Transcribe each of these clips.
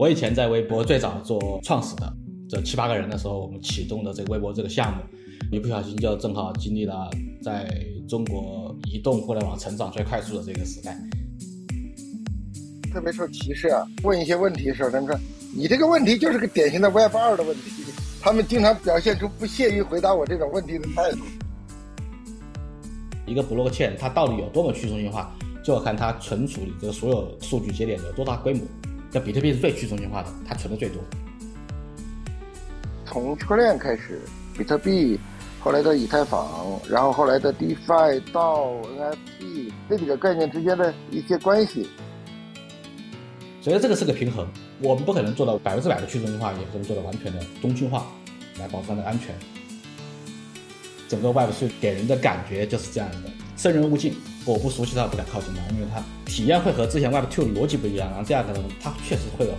我以前在微博最早做创始的这七八个人的时候，我们启动的这个微博这个项目，一不小心就正好经历了在中国移动互联网成长最快速的这个时代。特别受歧视啊！问一些问题的时候，他们说你这个问题就是个典型的 Web 二的问题。他们经常表现出不屑于回答我这种问题的态度。一个 blockchain 它到底有多么去中心化，就要看它存储的这所有数据节点有多大规模。像比特币是最去中心化的，它存的最多。从区块链开始，比特币，后来的以太坊，然后后来的 DeFi 到 NFT 这几个概念之间的一些关系。所以这个是个平衡，我们不可能做到百分之百的去中心化，也不能做到完全的中心化，来保障它的安全。整个 Web 3给人的感觉就是这样的，生人勿近。我不熟悉它，不敢靠近它，因为它体验会和之前 Web Two 的逻辑不一样。然后第二个呢，它确实会有，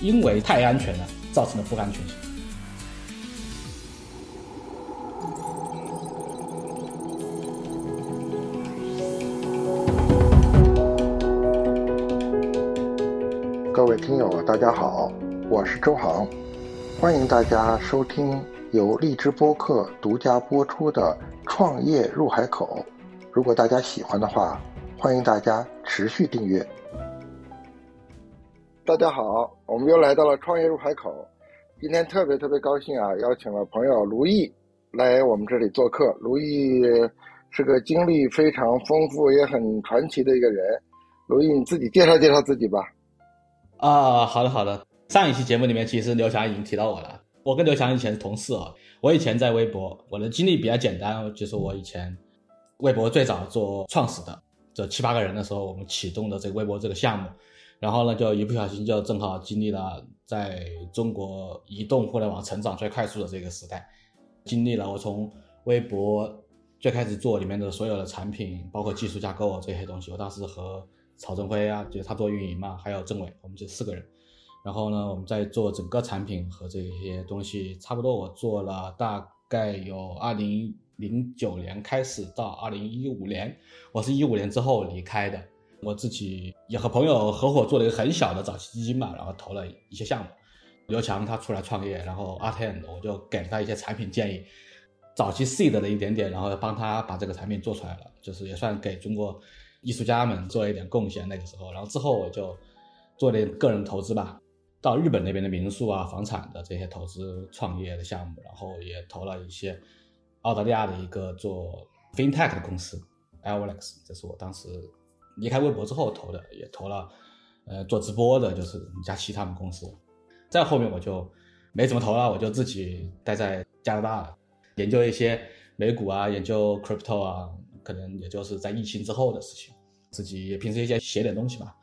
因为太安全了造成的不安全性。各位听友，大家好，我是周航，欢迎大家收听由荔枝播客独家播出的《创业入海口》。如果大家喜欢的话，欢迎大家持续订阅。大家好，我们又来到了《创业入海口》，今天特别特别高兴啊，邀请了朋友卢毅来我们这里做客。卢毅是个经历非常丰富也很传奇的一个人。卢毅，你自己介绍介绍自己吧。啊，好的好的。上一期节目里面，其实刘翔已经提到我了。我跟刘翔以前是同事啊。我以前在微博，我的经历比较简单，就是我以前微博最早做创始的这七八个人的时候，我们启动的这个微博这个项目，然后呢，就一不小心就正好经历了在中国移动互联网成长最快速的这个时代，经历了我从微博最开始做里面的所有的产品，包括技术架构这些东西，我当时和曹振辉啊，就是他做运营嘛，还有郑伟，我们这四个人。然后呢，我们在做整个产品和这些东西，差不多我做了大概有二零零九年开始到二零一五年，我是一五年之后离开的。我自己也和朋友合伙做了一个很小的早期基金嘛，然后投了一些项目。刘强他出来创业，然后阿天我就给了他一些产品建议，早期 seed 的一点点，然后帮他把这个产品做出来了，就是也算给中国。艺术家们做一点贡献，那个时候，然后之后我就做点个人投资吧，到日本那边的民宿啊、房产的这些投资创业的项目，然后也投了一些澳大利亚的一个做 FinTech 的公司 Alex，这是我当时离开微博之后投的，也投了呃做直播的，就是佳期他们公司。再后面我就没怎么投了，我就自己待在加拿大了研究一些美股啊，研究 Crypto 啊，可能也就是在疫情之后的事情。自己也平时一些写点东西吧，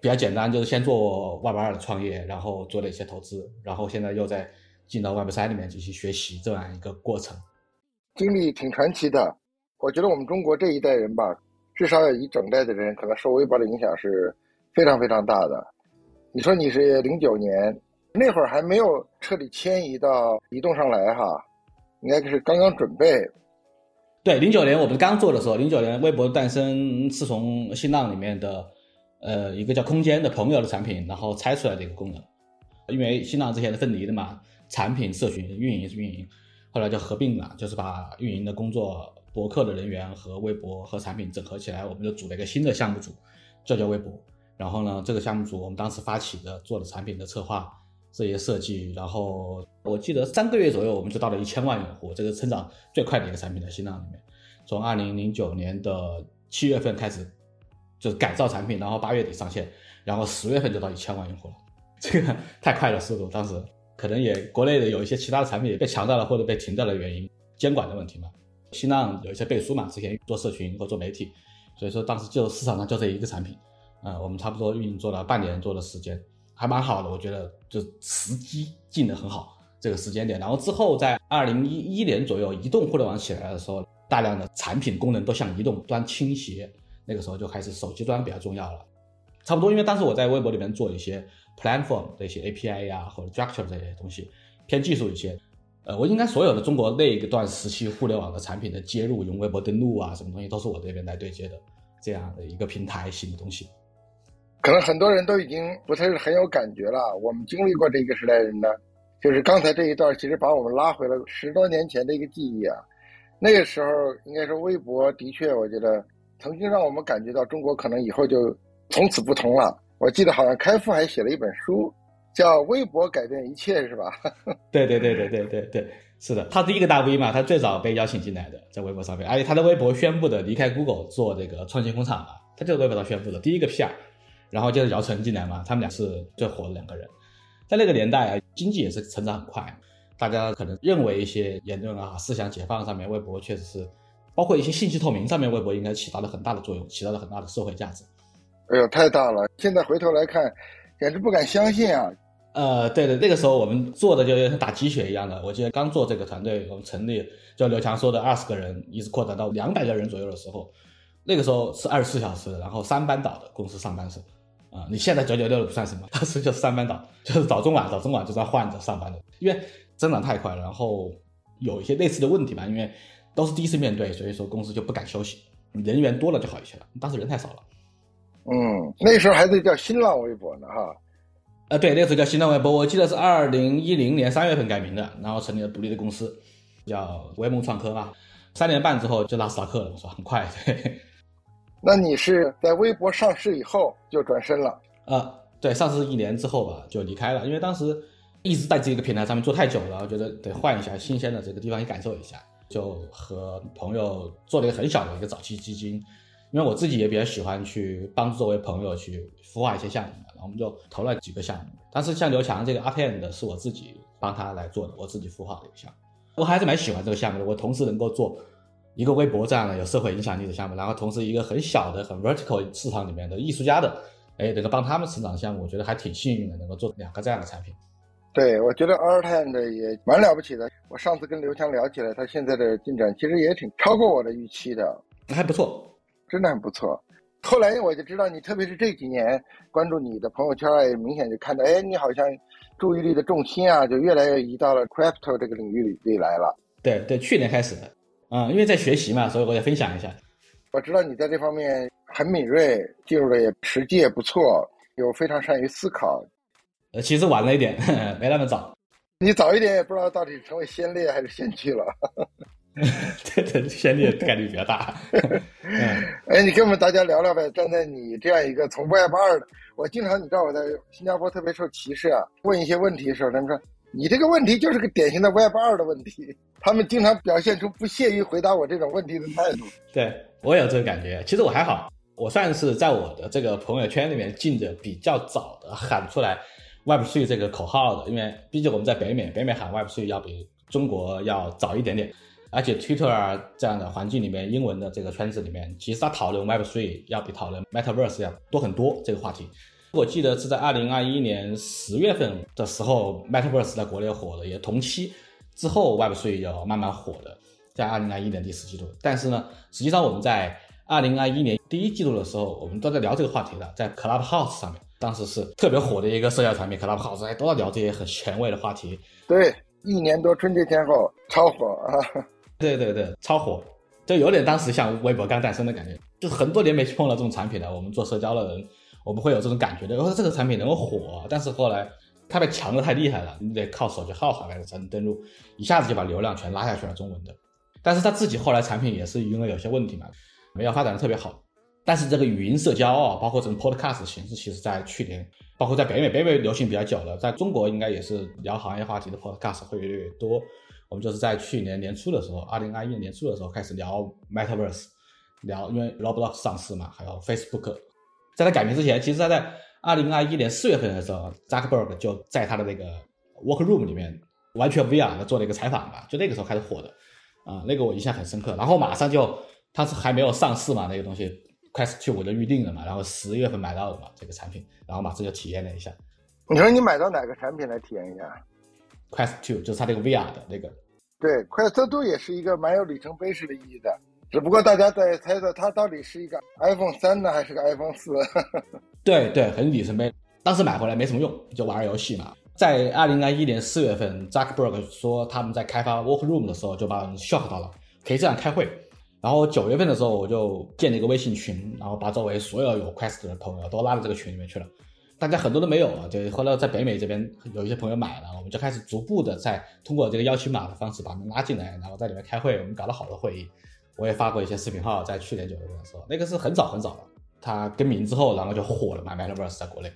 比较简单，就是先做 Web 二的创业，然后做了一些投资，然后现在又在进到 Web 三里面进行学习这样一个过程，经历挺传奇的。我觉得我们中国这一代人吧，至少有一整代的人可能受微博的影响是非常非常大的。你说你是零九年那会儿还没有彻底迁移到移动上来哈，应该是刚刚准备。对，零九年我们刚做的时候，零九年微博诞生是从新浪里面的，呃，一个叫空间的朋友的产品，然后拆出来的一个功能。因为新浪之前是分离的嘛，产品、社群、运营是运营，后来就合并了，就是把运营的工作、博客的人员和微博和产品整合起来，我们就组了一个新的项目组，叫叫微博。然后呢，这个项目组我们当时发起的，做的产品的策划。这些设计，然后我记得三个月左右，我们就到了一千万用户，这个成长最快的一个产品在新浪里面。从二零零九年的七月份开始，就是改造产品，然后八月底上线，然后十月份就到一千万用户了，这个太快了速度。当时可能也国内的有一些其他的产品也被强调了或者被停掉的原因，监管的问题嘛。新浪有一些背书嘛，之前做社群或做媒体，所以说当时就市场上就这一个产品，啊，我们差不多运营做了半年多的时间。还蛮好的，我觉得就时机进的很好，这个时间点。然后之后在二零一一年左右，移动互联网起来的时候，大量的产品功能都向移动端倾斜，那个时候就开始手机端比较重要了。差不多，因为当时我在微博里面做一些 platform 这些 API 呀或者 structure 这些东西，偏技术一些。呃，我应该所有的中国那一段时期互联网的产品的接入，用微博登录啊，什么东西都是我这边来对接的，这样的一个平台型的东西。可能很多人都已经不太是很有感觉了。我们经历过这个时代人呢，就是刚才这一段，其实把我们拉回了十多年前的一个记忆啊。那个时候，应该说微博的确，我觉得曾经让我们感觉到中国可能以后就从此不同了。我记得好像开复还写了一本书，叫《微博改变一切》，是吧？对对对对对对对，是的，他第一个大 V 嘛，他最早被邀请进来的，在微博上面，而且他的微博宣布的离开 Google 做这个创新工厂嘛，他就是微博上宣布的第一个 PR。然后接着姚晨进来嘛，他们俩是最火的两个人，在那个年代啊，经济也是成长很快，大家可能认为一些言论啊、思想解放上面，微博确实是，包括一些信息透明上面，微博应该起到了很大的作用，起到了很大的社会价值。哎呦，太大了！现在回头来看，简直不敢相信啊。呃，对的，那个时候我们做的就像打鸡血一样的。我记得刚做这个团队，我们成立，就刘强说的二十个人，一直扩展到两百个人左右的时候，那个时候是二十四小时，然后三班倒的公司上班是。啊，你现在九九六不算什么，当时就是三班倒，就是早中晚早中晚就在换着上班的，因为增长太快了，然后有一些类似的问题吧，因为都是第一次面对，所以说公司就不敢休息，人员多了就好一些了，当时人太少了。嗯，那时候还得叫新浪微博呢，哈。啊，对，那时候叫新浪微博，我记得是二零一零年三月份改名的，然后成立了独立的公司，叫微梦创科嘛，三年半之后就纳斯达克了，我说很快。对那你是在微博上市以后就转身了？呃，对，上市一年之后吧，就离开了，因为当时一直在这个平台上面做太久了，我觉得得换一下新鲜的这个地方去感受一下，就和朋友做了一个很小的一个早期基金，因为我自己也比较喜欢去帮助作为朋友去孵化一些项目，然后我们就投了几个项目。但是像刘强这个 RTN 的是我自己帮他来做的，我自己孵化的一个项目，我还是蛮喜欢这个项目的，我同时能够做。一个微博这样的有社会影响力的项目，然后同时一个很小的、很 vertical 市场里面的艺术家的，哎，能够帮他们成长的项目，我觉得还挺幸运的，能够做两个这样的产品。对，我觉得 a r t n 的也蛮了不起的。我上次跟刘强聊起来，他现在的进展其实也挺超过我的预期的，还不错，真的很不错。后来我就知道你，特别是这几年关注你的朋友圈，也明显就看到，哎，你好像注意力的重心啊，就越来越移到了 crypto 这个领域里里来了。对对，去年开始的。啊，因为在学习嘛，所以我也分享一下。我知道你在这方面很敏锐，进入的也实际也不错，又非常善于思考。呃，其实晚了一点，没那么早。你早一点也不知道到底成为先烈还是先驱了。对 对，先烈概率比较大。哎，你跟我们大家聊聊呗。站在你这样一个从 Web 二的，我经常你知道我在新加坡特别受歧视啊，问一些问题的时候，他们说。你这个问题就是个典型的 Web 二的问题，他们经常表现出不屑于回答我这种问题的态度。对我有这个感觉，其实我还好，我算是在我的这个朋友圈里面进的比较早的，喊出来 Web 3这个口号的。因为毕竟我们在北美，北美喊 Web 3要比中国要早一点点，而且 Twitter 这样的环境里面，英文的这个圈子里面，其实他讨论 Web 3要比讨论 Metaverse 要多很多这个话题。我记得是在二零二一年十月份的时候，Metaverse 在国内火了，也同期之后，Web 3要慢慢火的，在二零二一年第四季度。但是呢，实际上我们在二零二一年第一季度的时候，我们都在聊这个话题的，在 Clubhouse 上面，当时是特别火的一个社交产品，Clubhouse 还都在聊这些很前卫的话题。对，一年多春节前后超火啊！对对对，超火，就有点当时像微博刚诞生的感觉，就是很多年没去碰到这种产品了。我们做社交的人。我们会有这种感觉的，我说这个产品能够火，但是后来它被强的太厉害了，你得靠手机号好来才能登录，一下子就把流量全拉下去了，中文的。但是他自己后来产品也是因为有些问题嘛，没有发展的特别好。但是这个语音社交啊，包括这种 podcast 形式，其实在去年，包括在北美，北美流行比较久了，在中国应该也是聊行业话题的 podcast 会越来越多。我们就是在去年年初的时候，二零二一年初的时候开始聊 metaverse，聊因为 Roblox 上市嘛，还有 Facebook。在他改名之前，其实他在二零二一年四月份的时候，Zuckerberg 就在他的那个 Workroom 里面完全 VR 的做了一个采访吧，就那个时候开始火的，啊，那个我印象很深刻。然后马上就，他是还没有上市嘛，那个东西 Quest 2我就预定了嘛，然后十月份买到了嘛这个产品，然后马上就体验了一下。你说你买到哪个产品来体验一下？Quest Two 就是它这个 VR 的那个。对，Quest Two 也是一个蛮有里程碑式的意义的。只不过大家在猜测它到底是一个 iPhone 三呢，还是个 iPhone 四？对对，很里程碑。当时买回来没什么用，就玩游戏嘛。在二零二一年四月份，Zuckerberg 说他们在开发 Workroom 的时候，就把人 shock 到了，可以这样开会。然后九月份的时候，我就建了一个微信群，然后把周围所有有 Quest 的朋友都拉到这个群里面去了。大家很多都没有啊，就后来在北美这边有一些朋友买了，我们就开始逐步的在通过这个邀请码的方式把他们拉进来，然后在里面开会，我们搞了好多会议。我也发过一些视频号，在去年九月份的时候，那个是很早很早了。它更名之后，然后就火了嘛，Metaverse 在国内。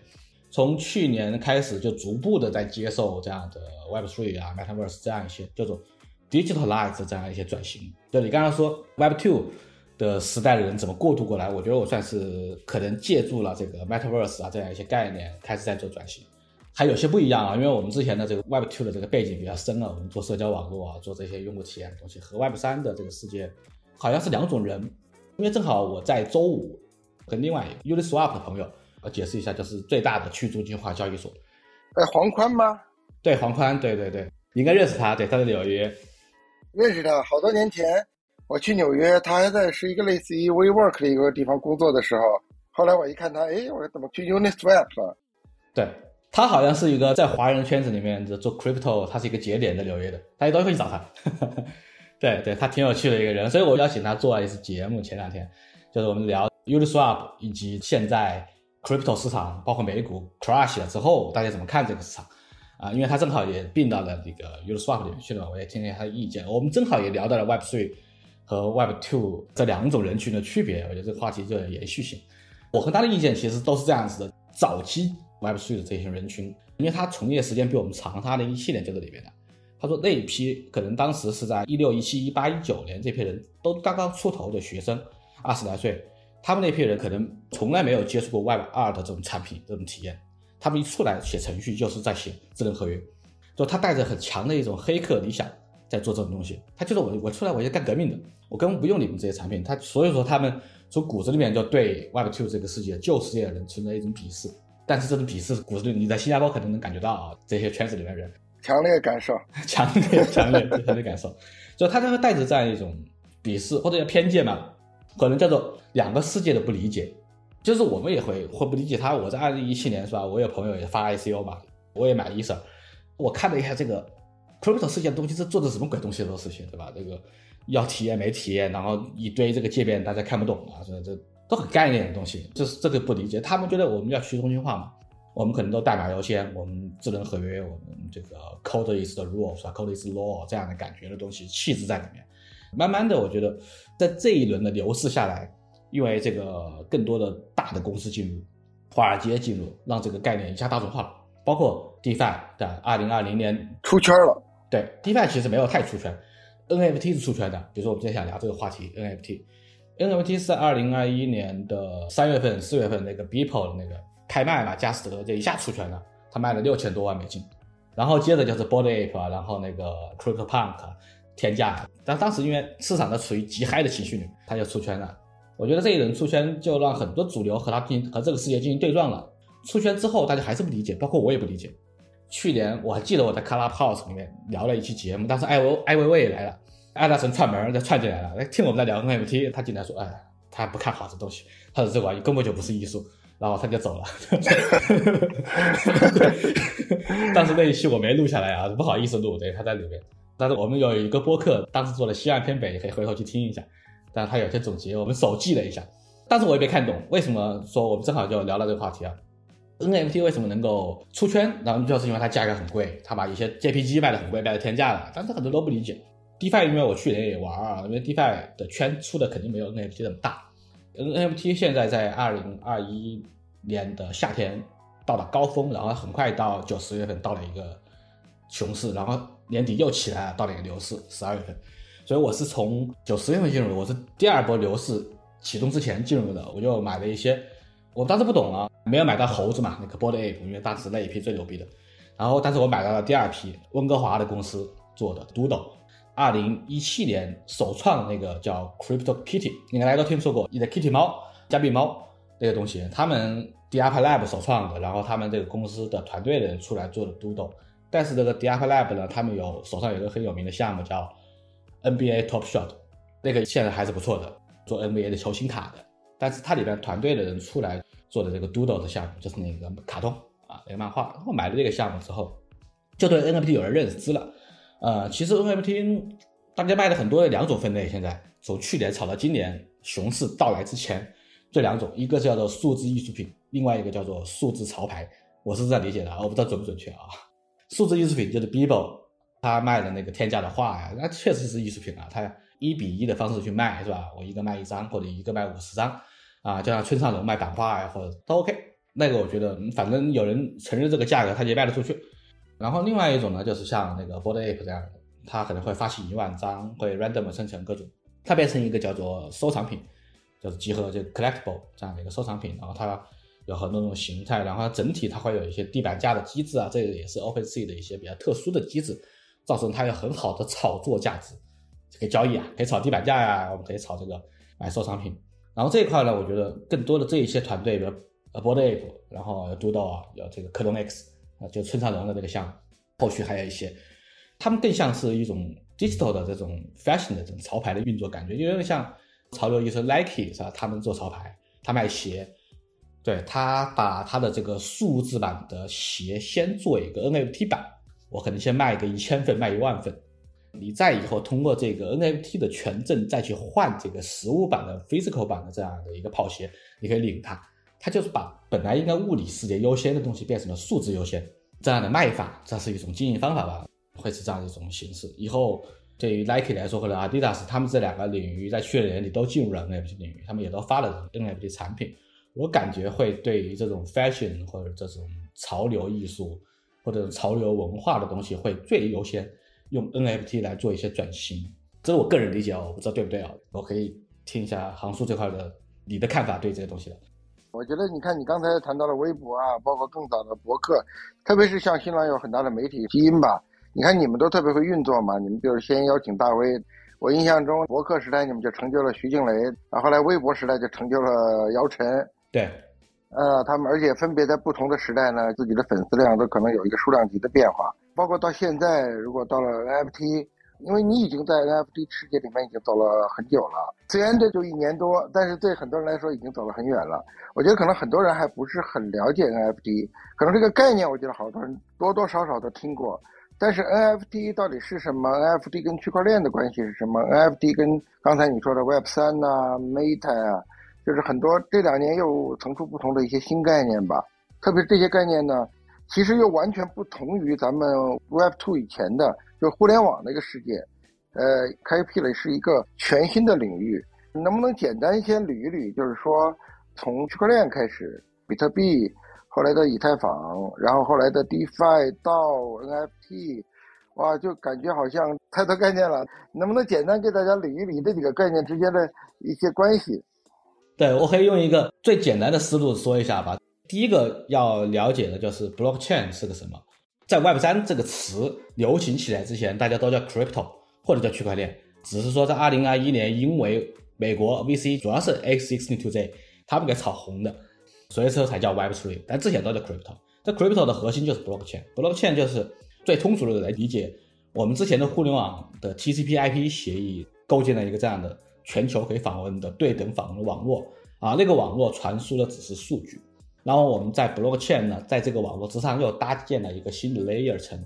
从去年开始就逐步的在接受这样的 Web3 啊，Metaverse 这样一些叫做 Digitalize 这样一些转型。就你刚刚说 Web2 的时代的人怎么过渡过来，我觉得我算是可能借助了这个 Metaverse 啊这样一些概念，开始在做转型。还有些不一样啊，因为我们之前的这个 Web Two 的这个背景比较深了，我们做社交网络啊，做这些用户体验的东西，和 Web3 的这个世界好像是两种人。因为正好我在周五跟另外一个 Uniswap 的朋友，我解释一下，就是最大的去中心化交易所。哎，黄宽吗？对，黄宽，对对对，你应该认识他，对，他在纽约。认识他，好多年前我去纽约，他还在是一个类似于 WeWork 的一个地方工作的时候，后来我一看他，哎，我说怎么去 Uniswap 了？对他好像是一个在华人圈子里面的做 Crypto，他是一个节点在纽约的，大家都会去找他。对对，他挺有趣的一个人，所以我邀请他做了一次节目。前两天就是我们聊 Uniswap 以及现在 Crypto 市场，包括美股 crash 了之后，大家怎么看这个市场？啊，因为他正好也并到了这个 Uniswap 里面去了，我也听听他的意见。我们正好也聊到了 Web Three 和 Web2 这两种人群的区别，我觉得这个话题就有延续性。我和他的意见其实都是这样子的：早期 Web Three 的这些人群，因为他从业时间比我们长，他二零一七年就在里面的。他说那一批可能当时是在一六一七一八一九年这批人都刚刚出头的学生，二十来岁，他们那批人可能从来没有接触过 Web 二的这种产品这种体验，他们一出来写程序就是在写智能合约，就他带着很强的一种黑客理想在做这种东西，他觉得我我出来我就干革命的，我根本不用你们这些产品，他所以说他们从骨子里面就对 Web two 这个世界旧世界的人存在一种鄙视，但是这种鄙视骨子里你在新加坡可能能感觉到啊，这些圈子里面人。强烈感受，强烈强烈强烈感受，就他就会带着这样一种鄙视或者叫偏见嘛，可能叫做两个世界的不理解，就是我们也会会不理解他。我在二零一七年是吧？我有朋友也发 ICO 嘛，我也买 ETH，我看了一下这个 crypto 世界的东西是做的什么鬼东西的事情，对吧？这个要体验没体验，然后一堆这个界面大家看不懂啊，这这都很概念的东西，这是这个不理解。他们觉得我们要去中心化嘛。我们可能都代码优先，我们智能合约，我们这个 code is rule 是吧？code is law 这样的感觉的东西气质在里面。慢慢的，我觉得在这一轮的牛市下来，因为这个更多的大的公司进入，华尔街进入，让这个概念一下大众化了。包括 DeFi 在二零二零年出圈了。对，DeFi 其实没有太出圈，NFT 是出圈的。比如说我们今天想聊这个话题，NFT，NFT 是在二零二一年的三月份、四月份那个 Beeple 的那个。开卖嘛，加斯德这一下出圈了，他卖了六千多万美金，然后接着就是 b o d y Ape 啊，然后那个 Crypto Punk 天价，但当时因为市场的处于极嗨的情绪里，他就出圈了。我觉得这一轮出圈就让很多主流和他进和这个世界进行对撞了。出圈之后，大家还是不理解，包括我也不理解。去年我还记得我在 Clubhouse 里面聊了一期节目，当时艾维艾维维也来了，艾大神串门就串进来了，来听我们在聊 NFT，他进来说，哎，他不看好这东西，他说这玩意根本就不是艺术。然后他就走了，当时那一期我没录下来啊，不好意思录，对，他在里面。但是我们有一个播客，当时做了西岸偏北，可以回头去听一下。但是他有些总结，我们手记了一下。但是我也没看懂，为什么说我们正好就聊到这个话题啊？NFT 为什么能够出圈？然后就是因为它价格很贵，它把一些 JPG 卖的很贵，卖的天价了。但是很多都不理解。DeFi 因为我去年也玩啊，因为 DeFi 的圈出的肯定没有 NFT 那么大。NFT 现在在二零二一年的夏天到了高峰，然后很快到九十月份到了一个熊市，然后年底又起来了，到了一个牛市，十二月份。所以我是从九十月份进入的，我是第二波牛市启动之前进入的，我就买了一些，我当时不懂啊，没有买到猴子嘛，那个 Body Ape，因为当时那一批最牛逼的。然后，但是我买到了第二批温哥华的公司做的 Doodle。二零一七年首创的那个叫 Crypto Kitty，应该大家都听说过，你的 Kitty 猫、加密猫那个东西，他们 Diap Lab 首创的，然后他们这个公司的团队的人出来做的 Doodle，但是这个 Diap Lab 呢，他们有手上有一个很有名的项目叫 NBA Top Shot，那个现在还是不错的，做 NBA 的球星卡的，但是它里边团队的人出来做的这个 Doodle 的项目，就是那个卡通啊，那个漫画，然后买了这个项目之后，就对 NFT 有了认知了。呃，其实 NFT 大家卖的很多的两种分类，现在从去年炒到今年熊市到来之前，这两种，一个叫做数字艺术品，另外一个叫做数字潮牌。我是这样理解的，我不知道准不准确啊。数字艺术品就是 Bibo 他卖的那个天价的画呀，那确实是艺术品啊，他一比一的方式去卖是吧？我一个卖一张，或者一个卖五十张，啊，就像村上隆卖版画呀，或者都 OK。那个我觉得，反正有人承认这个价格，他就卖得出去。然后另外一种呢，就是像那个 Board Ape 这样的。它可能会发行一万张，会 random 生成各种，它变成一个叫做收藏品，就是集合就 collectible 这样的一个收藏品。然后它有很多种形态，然后它整体它会有一些地板价的机制啊，这个也是 OpenSea 的一些比较特殊的机制，造成它有很好的炒作价值，可以交易啊，可以炒地板价呀，我们可以炒这个买收藏品。然后这一块呢，我觉得更多的这一些团队，比如 Aboard Ape，然后有 Doodle，有这个克隆 X 啊，就村上隆的这个项目，后续还有一些。他们更像是一种 digital 的这种 fashion 的这种潮牌的运作感觉，就有点像潮流艺术 Nike 是吧？他们做潮牌，他卖鞋，对他把他的这个数字版的鞋先做一个 NFT 版，我可能先卖个一千份，卖一万份，你再以后通过这个 NFT 的权证再去换这个实物版的 physical 版的这样的一个跑鞋，你可以领它，它就是把本来应该物理世界优先的东西变成了数字优先这样的卖法，这是一种经营方法吧。会是这样一种形式。以后对于 Nike 来说，或者 Adidas，他们这两个领域在去年底都进入了 NFT 领域，他们也都发了 NFT 产品。我感觉会对于这种 fashion 或者这种潮流艺术或者潮流文化的东西，会最优先用 NFT 来做一些转型。这是我个人理解哦，我不知道对不对啊？我可以听一下航叔这块的你的看法对这些东西的。我觉得你看，你刚才谈到了微博啊，包括更早的博客，特别是像新浪有很大的媒体基因吧。你看，你们都特别会运作嘛？你们比如先邀请大 V，我印象中博客时代你们就成就了徐静蕾，然后来微博时代就成就了姚晨。对，呃，他们而且分别在不同的时代呢，自己的粉丝量都可能有一个数量级的变化。包括到现在，如果到了 NFT，因为你已经在 NFT 世界里面已经走了很久了，虽然这就一年多，但是对很多人来说已经走了很远了。我觉得可能很多人还不是很了解 NFT，可能这个概念，我觉得好多人多多少少都听过。但是 NFT 到底是什么？NFT 跟区块链的关系是什么？NFT 跟刚才你说的 Web 三呐、Meta 啊，就是很多这两年又层出不穷的一些新概念吧。特别是这些概念呢，其实又完全不同于咱们 Web Two 以前的，就互联网那个世界，呃，开辟了是一个全新的领域。能不能简单先捋一捋？就是说，从区块链开始，比特币。后来的以太坊，然后后来的 DeFi 到 NFT，哇，就感觉好像太多概念了。能不能简单给大家捋一捋这几个概念之间的一些关系？对我可以用一个最简单的思路说一下吧。第一个要了解的就是 Blockchain 是个什么。在 Web 三这个词流行起来之前，大家都叫 Crypto 或者叫区块链，只是说在2021年，因为美国 VC 主要是 X62Z 他们给炒红的。所以说才叫 Web Three，但之前都叫 Crypto。这 Crypto 的核心就是 Blockchain，Blockchain 就是最通俗的来理解，我们之前的互联网的 TCP/IP 协议构建了一个这样的全球可以访问的对等访问的网络啊，那个网络传输的只是数据，然后我们在 Blockchain 呢，在这个网络之上又搭建了一个新的 Layer 层，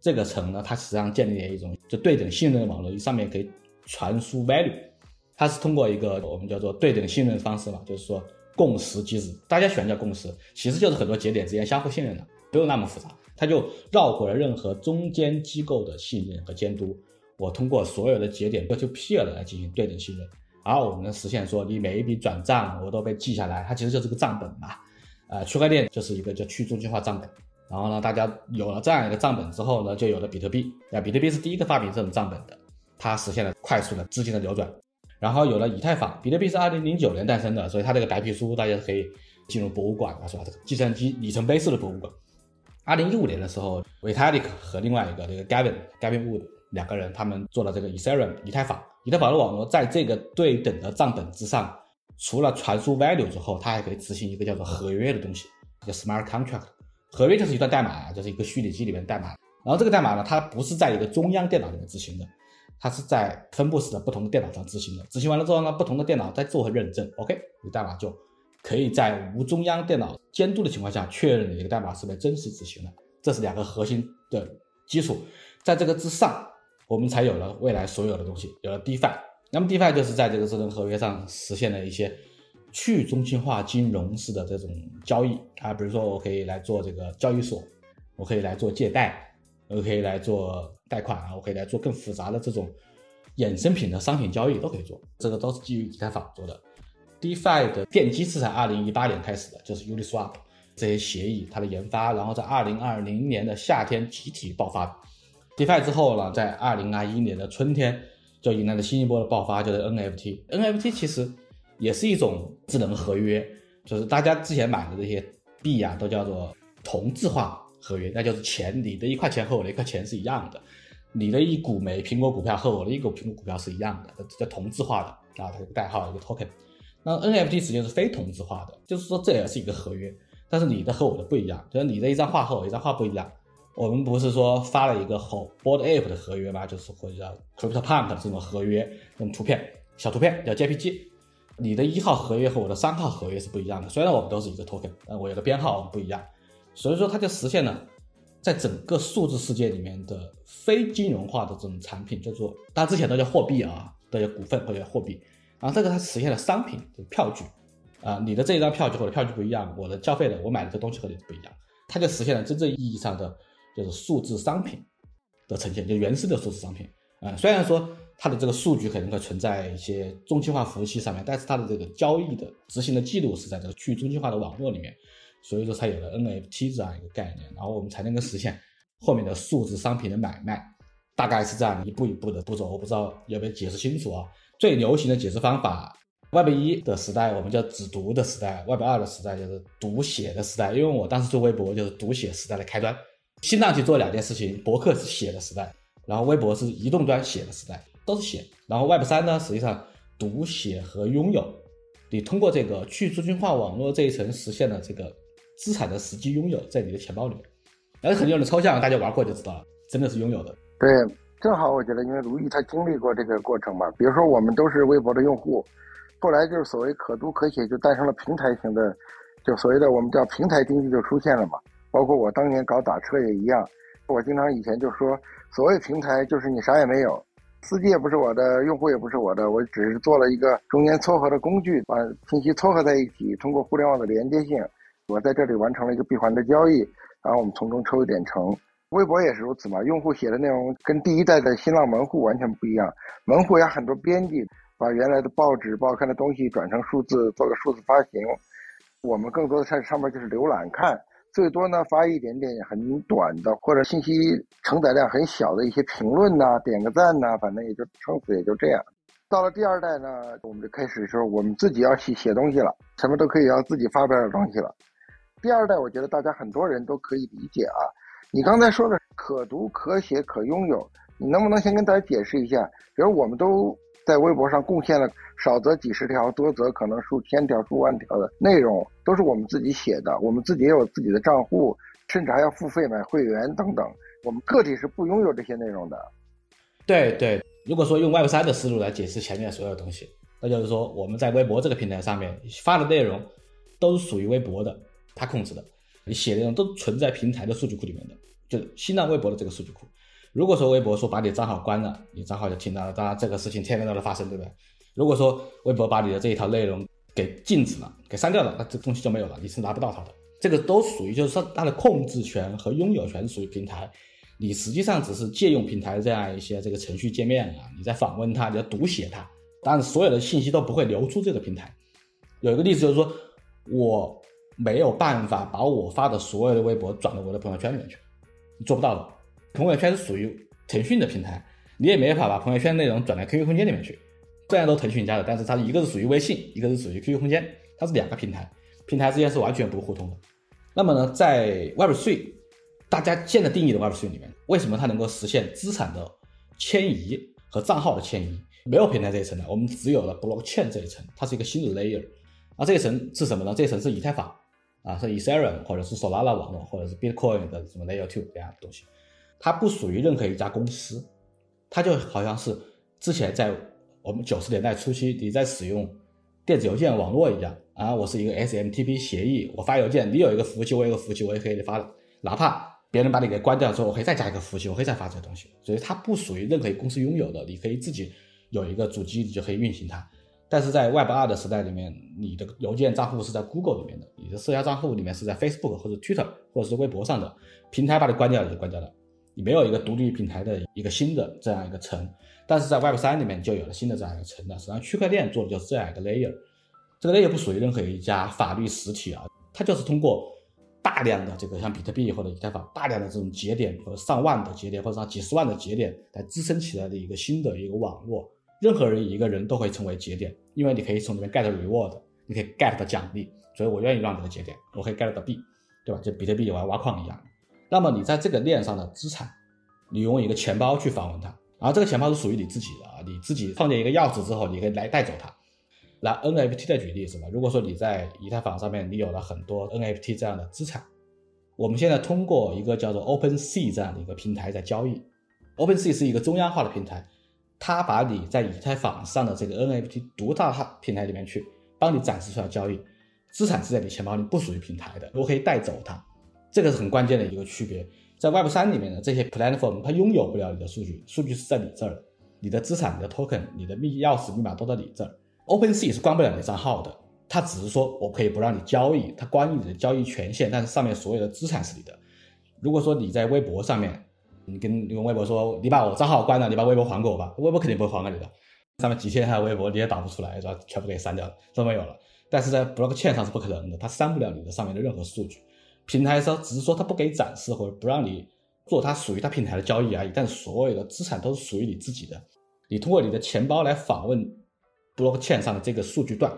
这个层呢，它实际上建立了一种就对等信任的网络，上面可以传输 Value，它是通过一个我们叫做对等信任方式嘛，就是说。共识机制，大家喜欢叫共识，其实就是很多节点之间相互信任的，不用那么复杂，它就绕过了任何中间机构的信任和监督。我通过所有的节点 peer peer 来进行对等信任，而我们能实现说，你每一笔转账我都被记下来，它其实就是个账本嘛。呃，区块链就是一个叫去中心化账本。然后呢，大家有了这样一个账本之后呢，就有了比特币。啊，比特币是第一个发明这种账本的，它实现了快速的资金的流转。然后有了以太坊，比特币是二零零九年诞生的，所以它这个白皮书大家可以进入博物馆啊，是吧？这个计算机里程碑式的博物馆。二零一五年的时候，Vitalik 和另外一个这个 Gavin Gavin Wood 两个人，他们做了这个 Ethereum 以太坊。以太坊的网络在这个对等的账本之上，除了传输 value 之后，它还可以执行一个叫做合约的东西，叫 Smart Contract。合约就是一段代码，就是一个虚拟机里面代码。然后这个代码呢，它不是在一个中央电脑里面执行的。它是在分布式的不同的电脑上执行的，执行完了之后呢，不同的电脑再做认证，OK，你代码就可以在无中央电脑监督的情况下确认你这个代码是被真实执行的。这是两个核心的基础，在这个之上，我们才有了未来所有的东西，有了 DeFi。那么 DeFi 就是在这个智能合约上实现了一些去中心化金融式的这种交易啊，比如说我可以来做这个交易所，我可以来做借贷，我可以来做贷款啊，我可以来做更复杂的这种衍生品的商品交易都可以做，这个都是基于以太坊做的。DeFi 的奠基是在二零一八年开始的，就是 Uniswap 这些协议它的研发，然后在二零二零年的夏天集体爆发。DeFi 之后呢，在二零二一年的春天就迎来了新一波的爆发，就是 NFT。NFT 其实也是一种智能合约，就是大家之前买的这些币啊，都叫做同质化合约，那就是钱，你的一块钱和我的一块钱是一样的，你的一股美苹果股票和我的一股苹果股票是一样的，这叫同质化的啊，它代号一个 token。那 NFT 实际上是非同质化的，就是说这也是一个合约，但是你的和我的不一样，就是你的一张画和我一张画不一样。我们不是说发了一个和 Board Ape 的合约吗？就是或者叫 Crypto Punk 这种合约，这种图片小图片叫 JPG。你的一号合约和我的三号合约是不一样的，虽然我们都是一个 token，但我有个编号不一样，所以说它就实现了在整个数字世界里面的非金融化的这种产品，叫做大家之前都叫货币啊，都叫股份或者货币，然后这个它实现了商品，就是票据啊，你的这一张票据和我的票据不一样，我的交费的我买的这东西和你不一样，它就实现了真正意义上的。就是数字商品的呈现，就原生的数字商品啊。虽然说它的这个数据可能会存在一些中心化服务器上面，但是它的这个交易的执行的记录是在这个去中心化的网络里面，所以说才有了 NFT 这样一个概念，然后我们才能够实现后面的数字商品的买卖，大概是这样一步一步的步骤。我不知道有没有解释清楚啊？最流行的解释方法，Web 一的时代我们叫只读的时代，Web 二的时代就是读写的时代。因为我当时做微博就是读写时代的开端。新浪去做两件事情，博客是写的时代，然后微博是移动端写的时代，都是写。然后 Web 三呢，实际上读写和拥有，你通过这个去中心化网络这一层实现了这个资产的实际拥有在你的钱包里面。但是很有点抽象，大家玩过就知道了，真的是拥有的。对，正好我觉得，因为如意他经历过这个过程嘛。比如说我们都是微博的用户，后来就是所谓可读可写，就诞生了平台型的，就所谓的我们叫平台经济就出现了嘛。包括我当年搞打车也一样，我经常以前就说，所谓平台就是你啥也没有，司机也不是我的，用户也不是我的，我只是做了一个中间撮合的工具，把信息撮合在一起，通过互联网的连接性，我在这里完成了一个闭环的交易，然后我们从中抽一点成。微博也是如此嘛，用户写的内容跟第一代的新浪门户完全不一样，门户有很多编辑把原来的报纸报刊的东西转成数字，做个数字发行，我们更多的在上面就是浏览看。最多呢发一点点很短的，或者信息承载量很小的一些评论呐，点个赞呐，反正也就撑死也就这样。到了第二代呢，我们就开始说我们自己要写写东西了，什么都可以要自己发表点东西了。第二代我觉得大家很多人都可以理解啊。你刚才说的可读可写可拥有，你能不能先跟大家解释一下？比如我们都。在微博上贡献了少则几十条，多则可能数千条、数万条的内容，都是我们自己写的。我们自己也有自己的账户，甚至还要付费买会员等等。我们个体是不拥有这些内容的。对对，如果说用 Web 三的思路来解释前面所有的东西，那就是说我们在微博这个平台上面发的内容都是属于微博的，它控制的。你写的内容都存在平台的数据库里面的，就是新浪微博的这个数据库。如果说微博说把你账号关了，你账号就停了，当然这个事情天天都在发生，对不对？如果说微博把你的这一条内容给禁止了、给删掉了，那这东西就没有了，你是拿不到它的。这个都属于就是说它的控制权和拥有权属于平台，你实际上只是借用平台这样一些这个程序界面啊，你在访问它，你要读写它，但是所有的信息都不会流出这个平台。有一个例子就是说，我没有办法把我发的所有的微博转到我的朋友圈里面去，你做不到的。朋友圈是属于腾讯的平台，你也没法把朋友圈内容转到 QQ 空间里面去。虽然都腾讯家的，但是它一个是属于微信，一个是属于 QQ 空间，它是两个平台，平台之间是完全不互通的。那么呢，在 Web3，大家现在定义的 Web3 里面，为什么它能够实现资产的迁移和账号的迁移？没有平台这一层的，我们只有了 Blockchain 这一层，它是一个新的 layer。那，这一层是什么呢？这一层是以太坊啊，是 Ethereum 或者是 Solana 网络，或者是 Bitcoin 的什么 Layer Two 这样的东西。它不属于任何一家公司，它就好像是之前在我们九十年代初期你在使用电子邮件网络一样啊，我是一个 SMTP 协议，我发邮件，你有一个服务器，我有一个服务器，我也可以给你发，哪怕别人把你给关掉之后，我可以再加一个服务器，我可以再发这个东西，所以它不属于任何一个公司拥有的，你可以自己有一个主机，你就可以运行它。但是在 Web 二的时代里面，你的邮件账户是在 Google 里面的，你的社交账户里面是在 Facebook 或者 Twitter 或者是微博上的，平台把你关掉了就关掉了，没有一个独立平台的一个新的这样一个层。但是在 Web 三里面就有了新的这样一个层了，实际上区块链做的就是这样一个 layer，这个 layer 不属于任何一家法律实体啊，它就是通过。大量的这个像比特币或者以太坊，大量的这种节点或者上万的节点或者上几十万的节点来支撑起来的一个新的一个网络，任何人一个人都会成为节点，因为你可以从里面 get reward，你可以 get 到奖励，所以我愿意让这个节点，我可以 get 到币，对吧？就比特币我要挖矿一样。那么你在这个链上的资产，你用一个钱包去访问它，然后这个钱包是属于你自己的啊，你自己创建一个钥匙之后，你可以来带走它。拿 NFT 的举例是吧？如果说你在以太坊上面你有了很多 NFT 这样的资产，我们现在通过一个叫做 OpenSea 这样的一个平台在交易。OpenSea 是一个中央化的平台，它把你在以太坊上的这个 NFT 读到它平台里面去，帮你展示出来交易。资产是在你钱包里，不属于平台的，我可以带走它。这个是很关键的一个区别。在 Web 三里面的这些 platform，它拥有不了你的数据，数据是在你这儿，你的资产、你的 token、你的密钥匙、密码都在你这儿。OpenSea 是关不了你账号的，它只是说我可以不让你交易，它关于你的交易权限，但是上面所有的资产是你的。如果说你在微博上面，你跟你跟微博说你把我账号关了，你把微博还给我吧，微博肯定不会还给你的。上面几千条微博你也导不出来，是吧？全部给删掉了，都没有了。但是在 Blockchain 上是不可能的，它删不了你的上面的任何数据。平台上只是说它不给展示或者不让你做它属于它平台的交易而已，但所有的资产都是属于你自己的。你通过你的钱包来访问。blockchain 上的这个数据段，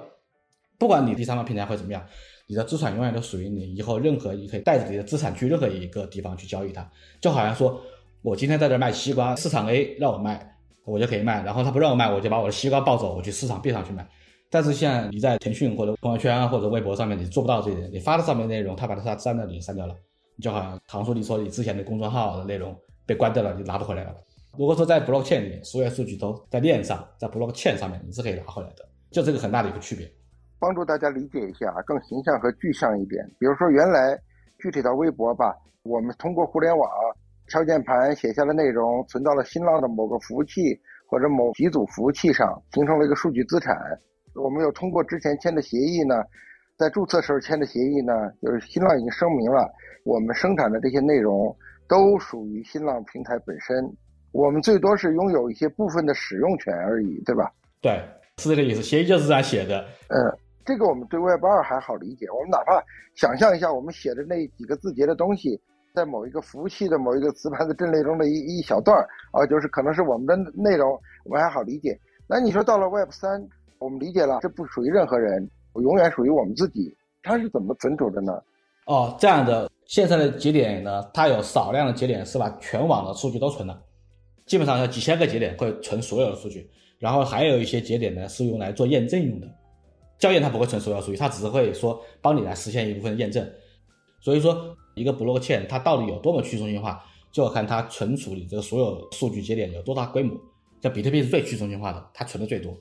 不管你第三方平台会怎么样，你的资产永远都属于你。以后任何你可以带着你的资产去任何一个地方去交易它，就好像说我今天在这卖西瓜，市场 A 让我卖，我就可以卖，然后他不让我卖，我就把我的西瓜抱走，我去市场 B 上去卖。但是像你在腾讯或者朋友圈或者微博上面，你做不到这一点，你发的上面内容，他把它删掉，你删掉了，就好像唐叔你说你之前的公众号的内容被关掉了，你拿不回来了。如果说在 blockchain 里面，所有数据都在链上，在 blockchain 上面，你是可以拿回来的，就这个很大的一个区别。帮助大家理解一下，更形象和具象一点。比如说，原来具体到微博吧，我们通过互联网敲键盘写下的内容，存到了新浪的某个服务器或者某几组服务器上，形成了一个数据资产。我们有通过之前签的协议呢，在注册时候签的协议呢，就是新浪已经声明了，我们生产的这些内容都属于新浪平台本身。我们最多是拥有一些部分的使用权而已，对吧？对，是这个意思。协议就是这样写的。嗯，这个我们对 Web 二还好理解。我们哪怕想象一下，我们写的那几个字节的东西，在某一个服务器的某一个磁盘的阵列中的一一小段儿啊，就是可能是我们的内容，我们还好理解。那你说到了 Web 三，我们理解了，这不属于任何人，永远属于我们自己。它是怎么存储的呢？哦，这样的线上的节点呢，它有少量的节点是把全网的数据都存了。基本上有几千个节点会存所有的数据，然后还有一些节点呢是用来做验证用的。校验它不会存所有数据，它只是会说帮你来实现一部分验证。所以说，一个 blockchain 它到底有多么去中心化，就要看它存储你这个所有数据节点有多大规模。像比特币是最去中心化的，它存的最多。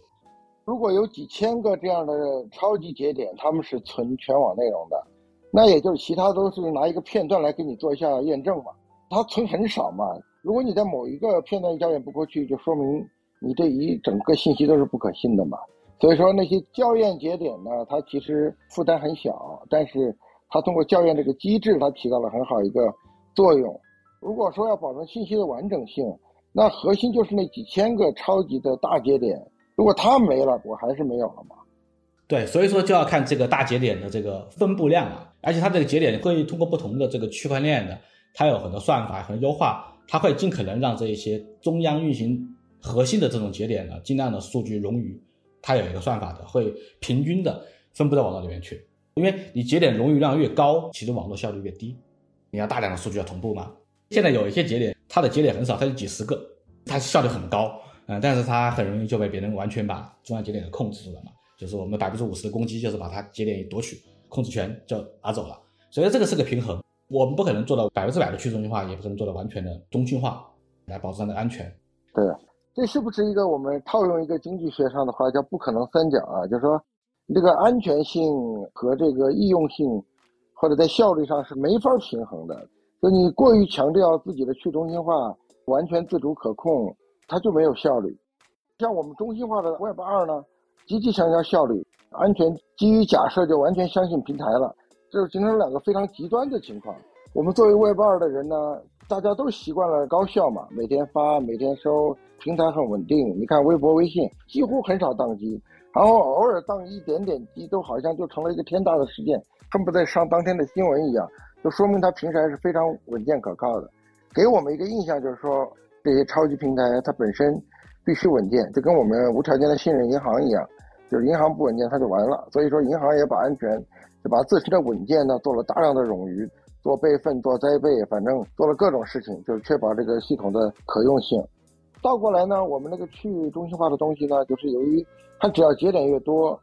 如果有几千个这样的超级节点，他们是存全网内容的，那也就是其他都是拿一个片段来给你做一下验证嘛。它存很少嘛。如果你在某一个片段校验不过去，就说明你这一整个信息都是不可信的嘛。所以说那些校验节点呢，它其实负担很小，但是它通过校验这个机制，它起到了很好一个作用。如果说要保证信息的完整性，那核心就是那几千个超级的大节点，如果它没了，我还是没有了吗。对，所以说就要看这个大节点的这个分布量啊，而且它这个节点会通过不同的这个区块链的，它有很多算法，很多优化。它会尽可能让这一些中央运行核心的这种节点呢，尽量的数据冗余。它有一个算法的，会平均的分布到网络里面去。因为你节点冗余量越高，其实网络效率越低。你要大量的数据要同步嘛。现在有一些节点，它的节点很少，它就几十个，它效率很高，嗯，但是它很容易就被别人完全把中央节点给控制住了嘛。就是我们百分之五十的攻击，就是把它节点一夺取，控制权就拿走了。所以这个是个平衡。我们不可能做到百分之百的去中心化，也不可能做到完全的中心化，来保证它的安全。对，这是不是一个我们套用一个经济学上的话叫不可能三角啊？就是说，这个安全性和这个易用性，或者在效率上是没法平衡的。就你过于强调自己的去中心化、完全自主可控，它就没有效率。像我们中心化的 Web 二呢，极其强调效率、安全，基于假设就完全相信平台了，这就形成两个非常极端的情况。我们作为 Web 二的人呢，大家都习惯了高效嘛，每天发、每天收，平台很稳定。你看微博、微信几乎很少宕机，然后偶尔宕一点点机，都好像就成了一个天大的事件，恨不得上当天的新闻一样，就说明它平台是非常稳健可靠的。给我们一个印象就是说，这些超级平台它本身必须稳健，就跟我们无条件的信任银行一样，就是银行不稳健它就完了。所以说银行也把安全，就把自身的稳健呢做了大量的冗余。做备份、做灾备，反正做了各种事情，就是确保这个系统的可用性。倒过来呢，我们那个去中心化的东西呢，就是由于它只要节点越多，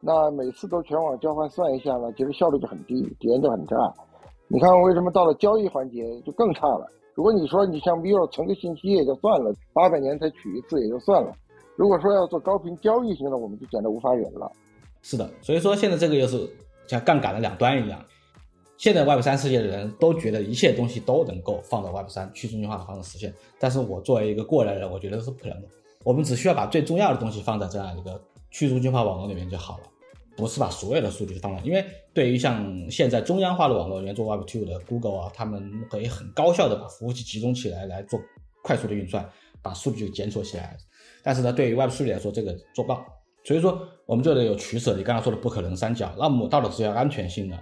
那每次都全网交换算一下呢，其实效率就很低，体验就很差。你看为什么到了交易环节就更差了？如果你说你像 v i v o 存个信息也就算了，八百年才取一次也就算了。如果说要做高频交易型的，我们就简直无法忍了。是的，所以说现在这个又是像杠杆的两端一样。现在 Web 三世界的人都觉得一切东西都能够放到 Web 三去中心化的方式实现，但是我作为一个过来人，我觉得是不可能的。我们只需要把最重要的东西放在这样一个去中心化网络里面就好了，不是把所有的数据放了。因为对于像现在中央化的网络里面做 Web two 的 Google 啊，他们可以很高效的把服务器集中起来来做快速的运算，把数据检索起来。但是呢，对于 Web 数据来说，这个做不到。所以说，我们就得有取舍。你刚刚说的不可能三角，那么到底是要安全性呢？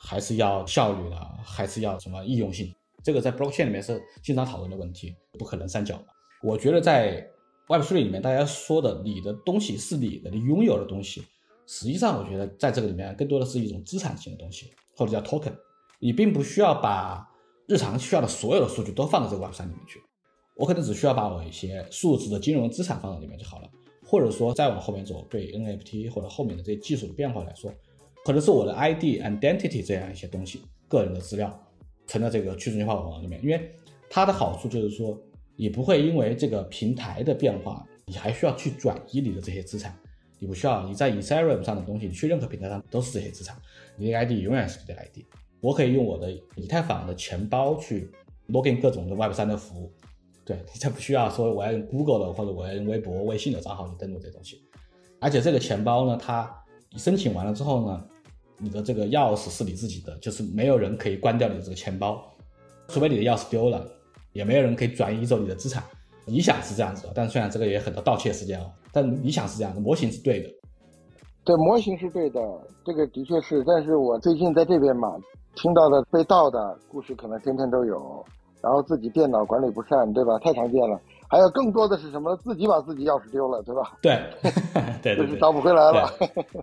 还是要效率的，还是要什么易用性？这个在 blockchain 里面是经常讨论的问题，不可能三角我觉得在 Web3 里面，大家说的你的东西是你的，你拥有的东西，实际上我觉得在这个里面更多的是一种资产性的东西，或者叫 token。你并不需要把日常需要的所有的数据都放到这个 Web3 里面去，我可能只需要把我一些数字的金融资产放到里面就好了。或者说再往后面走，对 NFT 或者后面的这些技术的变化来说。可能是我的 ID、identity 这样一些东西，个人的资料存在这个去中心化网络里面，因为它的好处就是说，你不会因为这个平台的变化，你还需要去转移你的这些资产，你不需要你在 Ethereum 上的东西，你去任何平台上都是这些资产，你的 ID 永远是你的 ID。我可以用我的以太坊的钱包去 login 各种的 Web 三的服务，对你才不需要说我要用 Google 的或者我要用微博、微信的账号去登录这东西，而且这个钱包呢，它申请完了之后呢。你的这个钥匙是你自己的，就是没有人可以关掉你的这个钱包，除非你的钥匙丢了，也没有人可以转移走你的资产。理想是这样子的，但虽然这个也有很多盗窃事件啊，但理想是这样的，模型是对的。对，模型是对的，这个的确是。但是我最近在这边嘛，听到的被盗的故事可能天天都有，然后自己电脑管理不善，对吧？太常见了。还有更多的是什么？自己把自己钥匙丢了，对吧？对，对对对，找不回来了。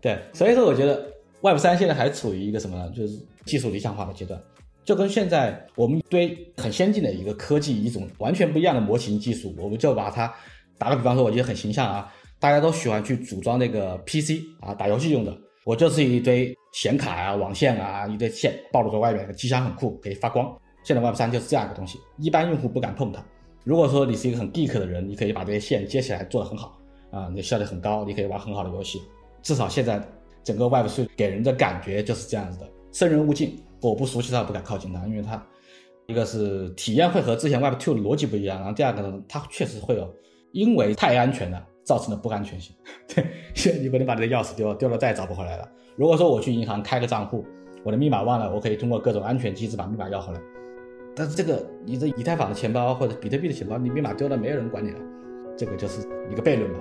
对，所以说我觉得。Web 三现在还处于一个什么呢？就是技术理想化的阶段，就跟现在我们一堆很先进的一个科技，一种完全不一样的模型技术，我们就把它打个比方说，我觉得很形象啊，大家都喜欢去组装那个 PC 啊，打游戏用的，我就是一堆显卡啊、网线啊，一堆线暴露在外面，机箱很酷，可以发光。现在 Web 三就是这样一个东西，一般用户不敢碰它。如果说你是一个很 geek 的人，你可以把这些线接起来做得很好啊，你效率很高，你可以玩很好的游戏。至少现在。整个 Web 是给人的感觉就是这样子的，生人勿近。我不熟悉它，不敢靠近它，因为它一个是体验会和之前 Web Two 的逻辑不一样，然后第二个呢，它确实会有因为太安全了造成的不安全性。对，你不能把你的钥匙丢了，丢了再也找不回来了。如果说我去银行开个账户，我的密码忘了，我可以通过各种安全机制把密码要回来。但是这个你的以太坊的钱包或者比特币的钱包，你密码丢了，没有人管你了，这个就是一个悖论吧。